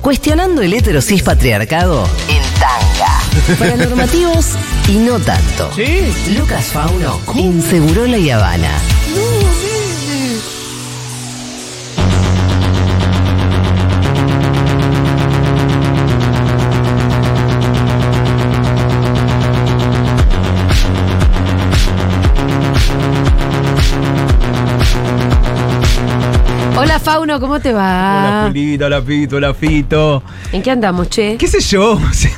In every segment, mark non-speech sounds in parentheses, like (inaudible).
Cuestionando el heterosis patriarcado en tanga. Para normativos y no tanto. ¿Sí? Lucas Fauno, Inseguro La Habana. Fauno, ¿cómo te Hola, va? Julito, hola, Pito, hola, Fito. ¿En qué andamos, che? ¿Qué sé yo? (laughs) O sea,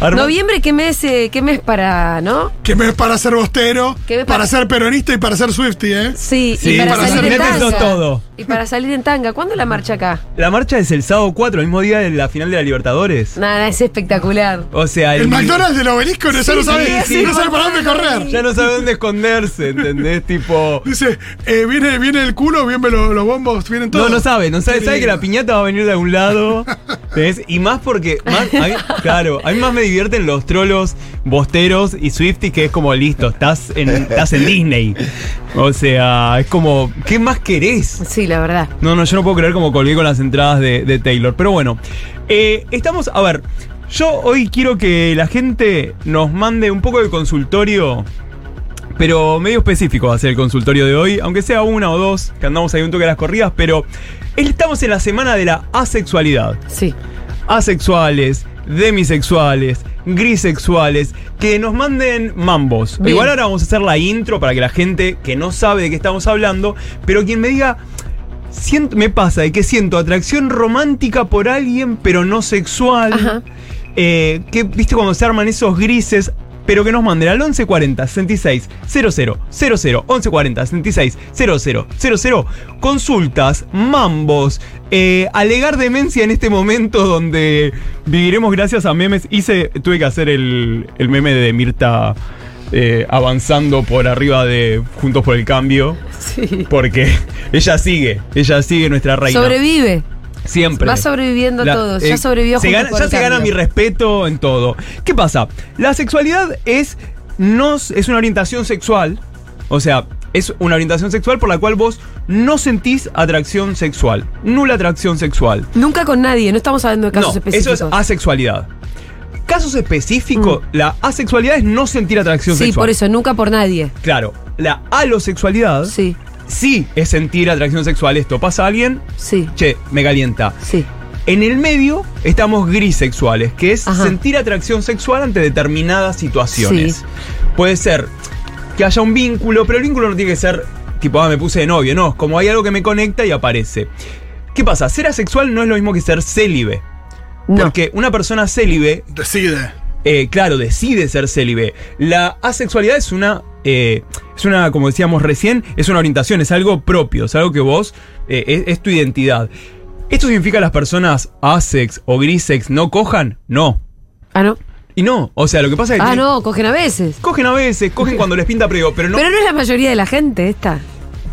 Noviembre, ¿qué mes, eh, qué mes para, no? Que me es para ser bostero, Que me para para- ser peronista y para ser Swifty, ¿eh? Sí, Sí, y para, para salir en tanga. todo. Y para salir en tanga. ¿Cuándo la marcha acá? La marcha es el sábado 4, el mismo día de la final de la Libertadores. Nada, es espectacular. O sea, El McDonald's del obelisco no, ya no sabe, sí, no sí. sabe para dónde correr. Ya no sabe dónde esconderse, ¿entendés? (laughs) Tipo. Dice, eh, viene, viene el culo, vienen los, los bombos, vienen todos. No, no sabe, no sabe, Qué sabe que la piñata va a venir de algún lado. (laughs) ¿ves? Y más porque, más- a mí- claro, a mí más me divierten los trolos bosteros y Swifties, que es como listo, estás en, estás en Disney. O sea, es como, ¿qué más querés? Sí, la verdad. No, no, yo no puedo creer como colgué con las entradas de, de Taylor. Pero bueno, eh, estamos, a ver, yo hoy quiero que la gente nos mande un poco de consultorio, pero medio específico va a ser el consultorio de hoy, aunque sea una o dos, que andamos ahí un toque de las corridas, pero estamos en la semana de la asexualidad. Sí. Asexuales, demisexuales, grisexuales, que nos manden mambos. Bien. Igual ahora vamos a hacer la intro para que la gente que no sabe de qué estamos hablando, pero quien me diga, siento, me pasa de que siento atracción romántica por alguien, pero no sexual. Ajá. Eh, que, viste, cuando se arman esos grises, pero que nos manden al 1140 66 00 00 1140 66 00 00 consultas, mambos, eh, alegar demencia en este momento donde viviremos gracias a memes. Hice, tuve que hacer el, el meme de Mirta eh, avanzando por arriba de Juntos por el Cambio, Sí. porque ella sigue, ella sigue nuestra reina. Sobrevive. Siempre. Va sobreviviendo La- todo. eh, ya sobrevivió se gana- Ya se gana mi respeto en todo. ¿Qué pasa? La sexualidad es, no, es una orientación sexual. O sea, es una orientación sexual por la cual vos no sentís atracción sexual. Nula atracción sexual. Nunca con nadie, no estamos hablando de casos no, específicos. eso es asexualidad. Casos específicos, la asexualidad es no sentir atracción Mm. sí, sexual. por eso, nunca por nadie. Claro, la alosexualidad sí. Sí, es sentir atracción sexual. Esto pasa a alguien, sí, che, me calienta. sí. En el medio estamos grisexuales, que es Ajá. sentir atracción sexual ante determinadas situaciones. Sí. Puede ser que haya un vínculo, pero el vínculo no tiene que ser tipo, ah, me puse de novio, no, es como hay algo que me conecta y aparece. ¿Qué pasa? Ser asexual no es lo mismo que ser célibe. No. Porque una persona célibe, Decide. Eh, claro, decide ser célibe. La asexualidad es una, eh, es una, como decíamos recién, es una orientación, es algo propio, es algo que vos, eh, es, es tu identidad. ¿Esto significa que las personas asex o grisex no cojan? No. Ah, no. Y no, o sea, lo que pasa es que Ah, no, cogen a veces. cogen a veces, cogen cuando les pinta prego, pero no. Pero no es la mayoría de la gente esta.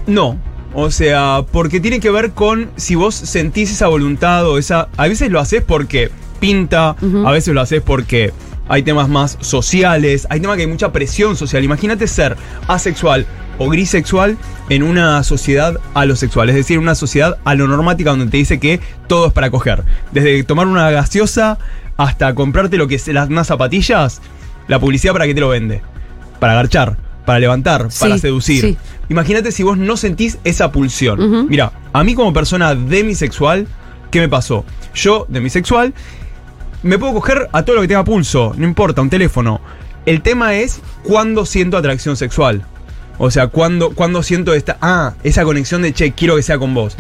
No. O sea, porque tiene que ver con si vos sentís esa voluntad o esa. A veces lo haces porque pinta, a veces lo haces porque hay temas más sociales, hay temas que hay mucha presión social. Imagínate ser asexual o grisexual en una sociedad alosexual, es decir, una sociedad alonormática donde te dice que todo es para coger. Desde tomar una gaseosa hasta comprarte lo que es las unas zapatillas, la publicidad para qué te lo vende. Para garchar, para levantar, Sí, para seducir. sí. Imagínate si vos no sentís esa pulsión. Mira, a mí como persona demisexual, ¿qué me pasó? Yo, demisexual, me puedo coger a todo lo que tenga pulso, no importa, un teléfono. El tema es cuándo siento atracción sexual. O sea, cuándo, cuándo siento esta, ah, esa conexión de, che, quiero que sea con vos.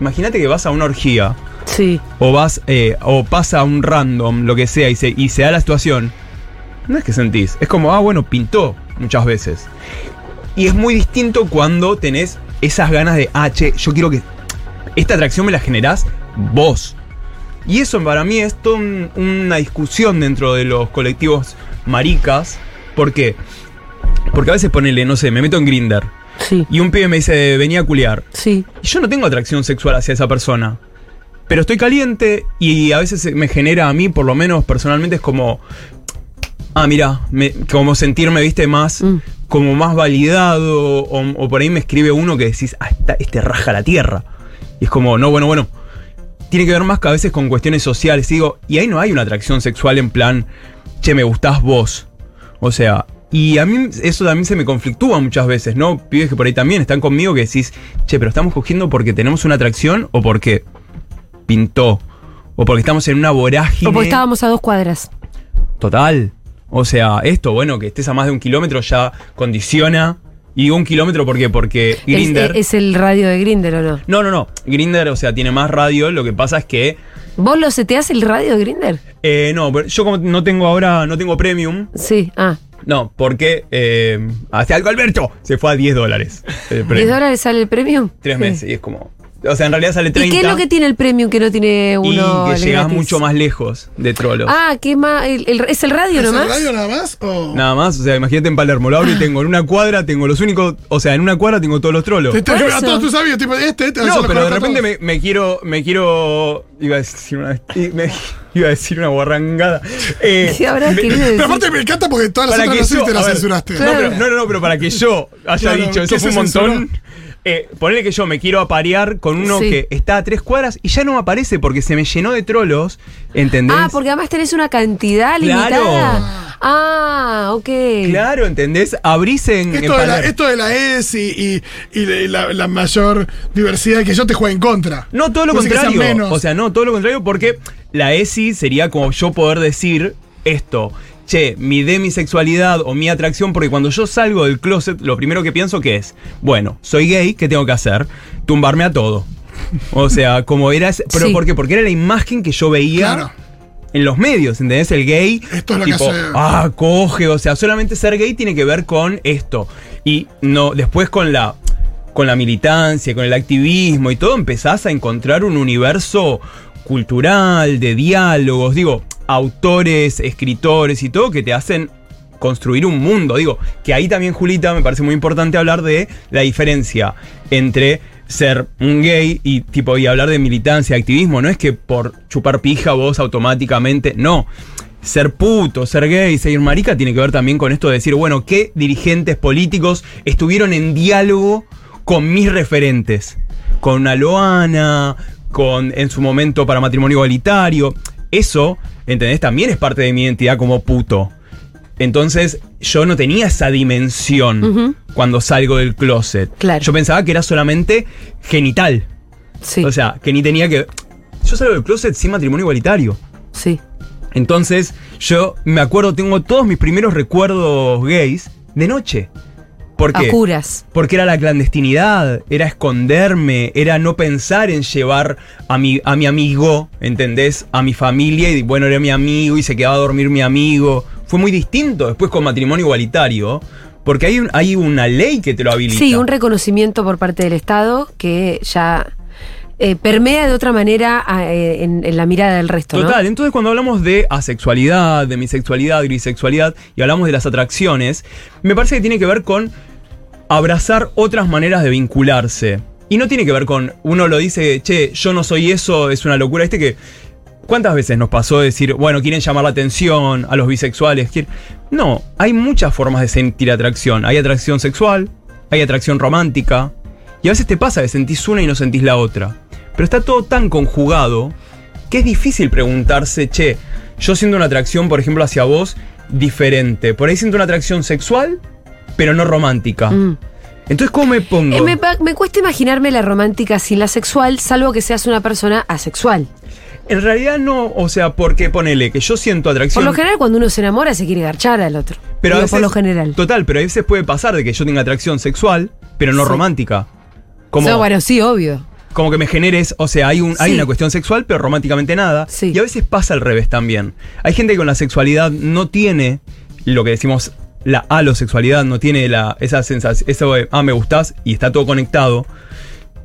Imagínate que vas a una orgía, Sí. o vas, eh, o pasa un random, lo que sea, y se, y se da la situación. No es que sentís, es como, ah, bueno, pintó muchas veces. Y es muy distinto cuando tenés esas ganas de, ah, che, yo quiero que esta atracción me la generás vos. Y eso para mí es toda un- una discusión dentro de los colectivos maricas. ¿Por qué? Porque a veces ponele, no sé, me meto en Grinder Sí. y un pibe me dice, venía a culiar. Sí. Y yo no tengo atracción sexual hacia esa persona. Pero estoy caliente y a veces me genera a mí, por lo menos personalmente, es como. Ah, mira, me- como sentirme, viste, más. Mm. Como más validado. O, o por ahí me escribe uno que decís, ah, esta- este raja la tierra. Y es como, no, bueno, bueno. Tiene que ver más que a veces con cuestiones sociales. Y digo, y ahí no hay una atracción sexual en plan, che, me gustás vos. O sea, y a mí eso también se me conflictúa muchas veces, ¿no? Pibes que por ahí también están conmigo que decís, che, pero estamos cogiendo porque tenemos una atracción o porque pintó. O porque estamos en una vorágine. O porque estábamos a dos cuadras. Total. O sea, esto, bueno, que estés a más de un kilómetro ya condiciona. Y un kilómetro ¿por qué? porque Es, Grinder. es el radio de Grinder o no. No, no, no. Grinder, o sea, tiene más radio. Lo que pasa es que. ¿Vos lo seteás el radio de Grinder? eh, no, yo como no tengo ahora, no tengo premium. Sí, ah. No, porque eh, hace algo Alberto. Se fue a 10 dólares. el (laughs) ¿10 premium. dólares sale el premium? Tres Sí. meses. Y es como. O sea, en realidad sale 30. ¿Y qué es lo que tiene el premium que no tiene y uno? que el llegas gratis? mucho más lejos de Trolos. Ah, ¿qué más? El- el- ¿Es el radio ¿Es el nomás? radio nada más? O... Nada más, o sea, imagínate en Palermo, lo abro y tengo en una cuadra, tengo los únicos, o sea, en una cuadra tengo todos los trolos. Te- a todos tus amigos, tipo, este, este. No, pero de repente me, me quiero, me quiero, iba a decir una, y me- (laughs) iba a decir una guarrangada. Eh, (laughs) Sí, habrá me- querido Pero aparte me encanta porque todas las para otras que yo, te las ver, censuraste. No, pero, no, no, pero para que yo haya Claro, dicho, eso ¿qué fue un montón. Eh, ponele que yo me quiero aparear con uno Sí. que está a tres cuadras y ya no me aparece porque se me llenó de trolos, ¿entendés? Ah, porque además tenés una cantidad Claro. limitada. Ah, ok. Claro, ¿entendés? Abrís en, en Esto de, la, Palermo. esto de la ES y, y- y de la, la mayor diversidad que yo te juegue en contra. No, todo lo que sean contrario. menos. O sea, no, todo lo contrario, porque la ESI sería como yo poder decir esto. Che, mi demisexualidad o mi atracción, porque cuando yo salgo del closet, lo primero que pienso que es, bueno, soy gay, ¿qué tengo que hacer? Tumbarme a todo. O sea, como era ese- pero Sí. ¿por qué? Porque era la imagen que yo veía Claro. en los medios, ¿entendés? El gay, Esto es lo que tipo, hace- ah, coge, o sea, solamente ser gay tiene que ver con esto. Y no, después con la, con la militancia, con el activismo y todo, empezás a encontrar un universo cultural, de diálogos, digo, autores, escritores y todo que te hacen construir un mundo. Digo, que ahí también, Julita, me parece muy importante hablar de la diferencia entre ser un gay y tipo y hablar de militancia, activismo. No es que por chupar pija vos automáticamente. No. Ser puto, ser gay, ser marica tiene que ver también con esto de decir, bueno, ¿qué dirigentes políticos estuvieron en diálogo con mis referentes? Con una Loana, con en su momento para matrimonio igualitario. Eso, ¿entendés? También es parte de mi identidad como puto. Entonces, yo no tenía esa dimensión cuando salgo del closet. Claro. Yo pensaba que era solamente genital. Sí, O sea, que ni tenía que. Yo salgo del closet sin matrimonio igualitario. sí. Entonces, yo me acuerdo, tengo todos mis primeros recuerdos gays de noche. ¿Por A qué? curas. Porque era la clandestinidad, era esconderme, era no pensar en llevar a mi, a mi amigo, ¿entendés? A mi familia y bueno, era mi amigo y se quedaba a dormir mi amigo. Fue muy distinto después con matrimonio igualitario, porque hay, un- hay una ley que te lo habilita. Sí, un reconocimiento por parte del Estado que ya eh, permea de otra manera a, eh, en, en la mirada del resto, ¿no? Total, entonces cuando hablamos de asexualidad, de bisexualidad, grisexualidad y hablamos de las atracciones, me parece que tiene que ver con abrazar otras maneras de vincularse. Y no tiene que ver con, uno lo dice, che, yo no soy eso, es una locura. Este que, ¿cuántas veces nos pasó decir, bueno, quieren llamar la atención a los bisexuales? quieren-?" No, hay muchas formas de sentir atracción. Hay atracción sexual, hay atracción romántica. Y a veces te pasa que sentís una y no sentís la otra. Pero está todo tan conjugado que es difícil preguntarse, che, yo siento una atracción, por ejemplo, hacia vos diferente. Por ahí siento una atracción sexual, pero no romántica. Mm. Entonces, ¿cómo me pongo? Eh, me, cuesta imaginarme la romántica sin la sexual, salvo que seas una persona asexual. En realidad no, o sea, porque ponele que yo siento Por atracción. lo general, cuando uno se enamora, se quiere garchar al otro. pero a veces, por lo general. Total, pero a veces puede pasar de que yo tenga atracción sexual, pero no Sí. romántica. Como, No, bueno, sí, obvio. como que me generes, o sea, hay, un, hay una cuestión sexual, pero románticamente nada. Sí. Y a veces pasa al revés también. Hay gente que con la sexualidad no tiene lo que decimos la alosexualidad, no tiene la, esa sensación, eso ah, me gustás y está todo conectado,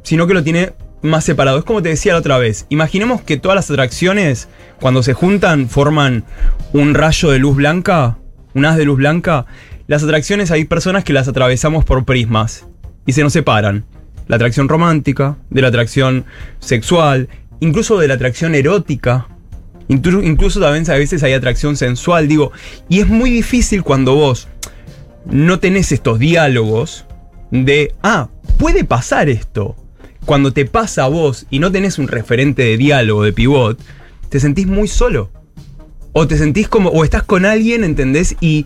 sino que lo tiene más separado. Es como te decía la otra vez, imaginemos que todas las atracciones, cuando se juntan, forman un rayo de luz blanca, un haz de luz blanca. Las atracciones hay personas que las atravesamos por prismas y se nos separan. La atracción romántica, de la atracción sexual, incluso de la atracción erótica. Inclu- Incluso también a veces hay atracción sensual, digo. Y es muy difícil cuando vos no tenés estos diálogos de, ah, puede pasar esto. cuando te pasa a vos y no tenés un referente de diálogo, de pivot, te sentís muy solo. O te sentís como, o estás con alguien, ¿entendés? Y,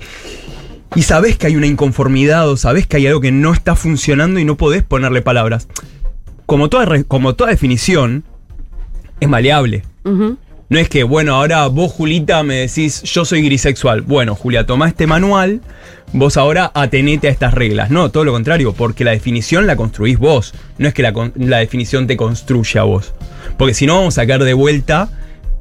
y sabés que hay una inconformidad o sabés que hay algo que no está funcionando y no podés ponerle palabras. Como toda, como toda definición, es maleable. No es que, bueno, ahora vos, Julita, me decís, yo soy grisexual. Bueno, Julia, toma este manual, vos ahora atenete a estas reglas. No, todo lo contrario, porque la definición la construís vos. No es que la, la definición te construye a vos. Porque si no, vamos a caer de vuelta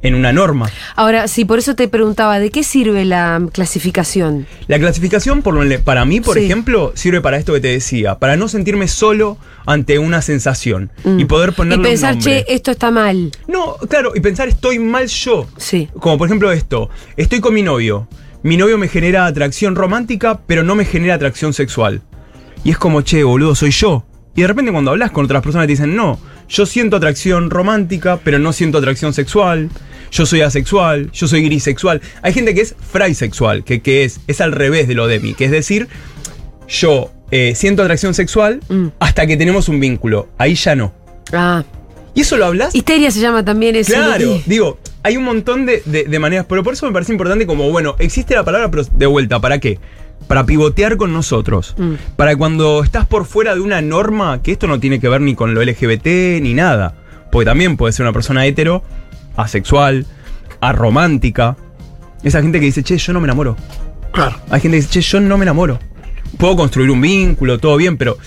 en una norma. Ahora, sí, por eso te preguntaba, ¿de qué sirve la clasificación? La clasificación, por lo- para mí, por Sí. ejemplo, sirve para esto que te decía, para no sentirme solo ante una sensación y Mm. poder Y ponerle un pensar, che, esto está mal. No, claro, y pensar estoy mal yo. Sí. Como por ejemplo esto, estoy con mi novio. Mi novio me genera atracción romántica, pero no me genera atracción sexual. Y es como, che, boludo, soy yo. Y de repente cuando hablas con otras personas te dicen, no, yo siento atracción romántica, pero no siento atracción sexual. Yo soy asexual, yo soy grisexual. Hay gente que es fraisexual, que, que es, es al revés de lo de mí, que es decir, yo eh, siento atracción sexual Mm. hasta que tenemos un vínculo. Ahí ya no. Ah. ¿Y eso lo hablas? Histeria se llama también eso. Claro, digo, hay un montón de, de- de maneras, pero por eso me parece importante como, bueno, existe la palabra, pero de vuelta, ¿para qué? Para pivotear con nosotros. Mm. Para cuando estás por fuera de una norma, que esto no tiene que ver ni con lo LGBT ni nada. Porque también puede ser una persona hetero, asexual, aromántica. Esa gente que dice, che, yo no me enamoro. Claro. Hay gente que dice, che, yo no me enamoro. Puedo construir un vínculo, todo bien, pero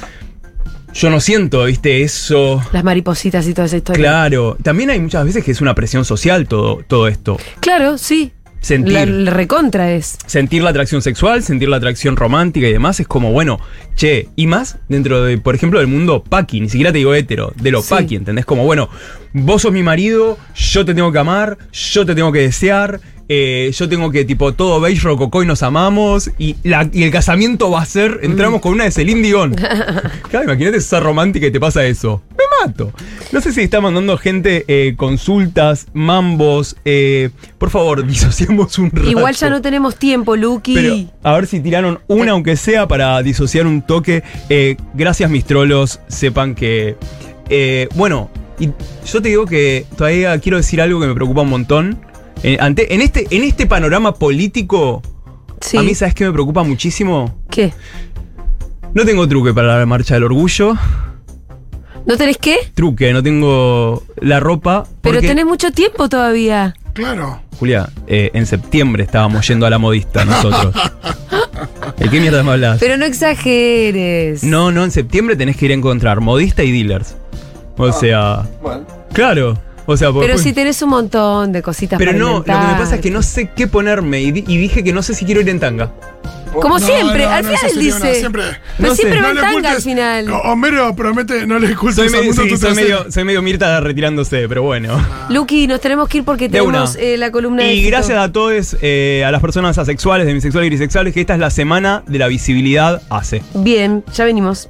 yo no siento, viste, eso. Las maripositas y toda esa historia. Claro, también hay muchas veces que es una presión social todo, todo esto. Claro, sí. Sentir. La, la recontra es. Sentir la atracción sexual, sentir la atracción romántica y demás es como, bueno, che, y más dentro de, por ejemplo, del mundo paqui, ni siquiera te digo hetero, de lo Sí. paqui, ¿entendés? Como, bueno, vos sos mi marido, yo te tengo que amar, yo te tengo que desear, eh, yo tengo que, tipo, todo beige, rococó y nos amamos, y, la- y el casamiento va a ser, entramos con una de Celine Dion. (laughs) Claro, imagínate esa romántica y te pasa eso. No sé si está mandando gente eh, consultas, mambos. eh, por favor, (laughs) disociemos un rato. Igual ya no tenemos tiempo, Luqui. Pero a ver si tiraron una, aunque sea, para disociar un toque. Eh, gracias, mis trolos. Sepan que. bueno, y yo te digo que todavía quiero decir algo que me preocupa un montón. Eh, ante, en, este, en este panorama político, sí. a mí, ¿sabes qué me preocupa muchísimo? ¿Qué? No tengo truque para la marcha del orgullo. ¿No tenés qué? Truque, no tengo la ropa. Pero porque- tenés mucho tiempo todavía. Claro. Julia, eh, en septiembre estábamos yendo a la modista nosotros. (laughs) ¿De qué mierda me hablas? Pero no exageres. No, no, en septiembre tenés que ir a encontrar modista y dealers. O sea, Bueno. claro. O sea, Pero si tenés un montón de cositas pero para no, lo que me pasa es que no sé qué ponerme y, di- y dije que no sé si quiero ir en tanga. Como No, siempre, no, al final dice. siempre- Pero siempre va en tanga al final. Homero promete no le ocultes Soy, al medio, mundo sí, tu soy, medio, soy medio Mirta retirándose, pero bueno. Luqui, nos tenemos que ir porque De tenemos eh, la columna de Y éxito. gracias a todos, eh, a las personas asexuales, demisexuales y grisexuales, que esta es la semana de la visibilidad hace. Bien, ya venimos.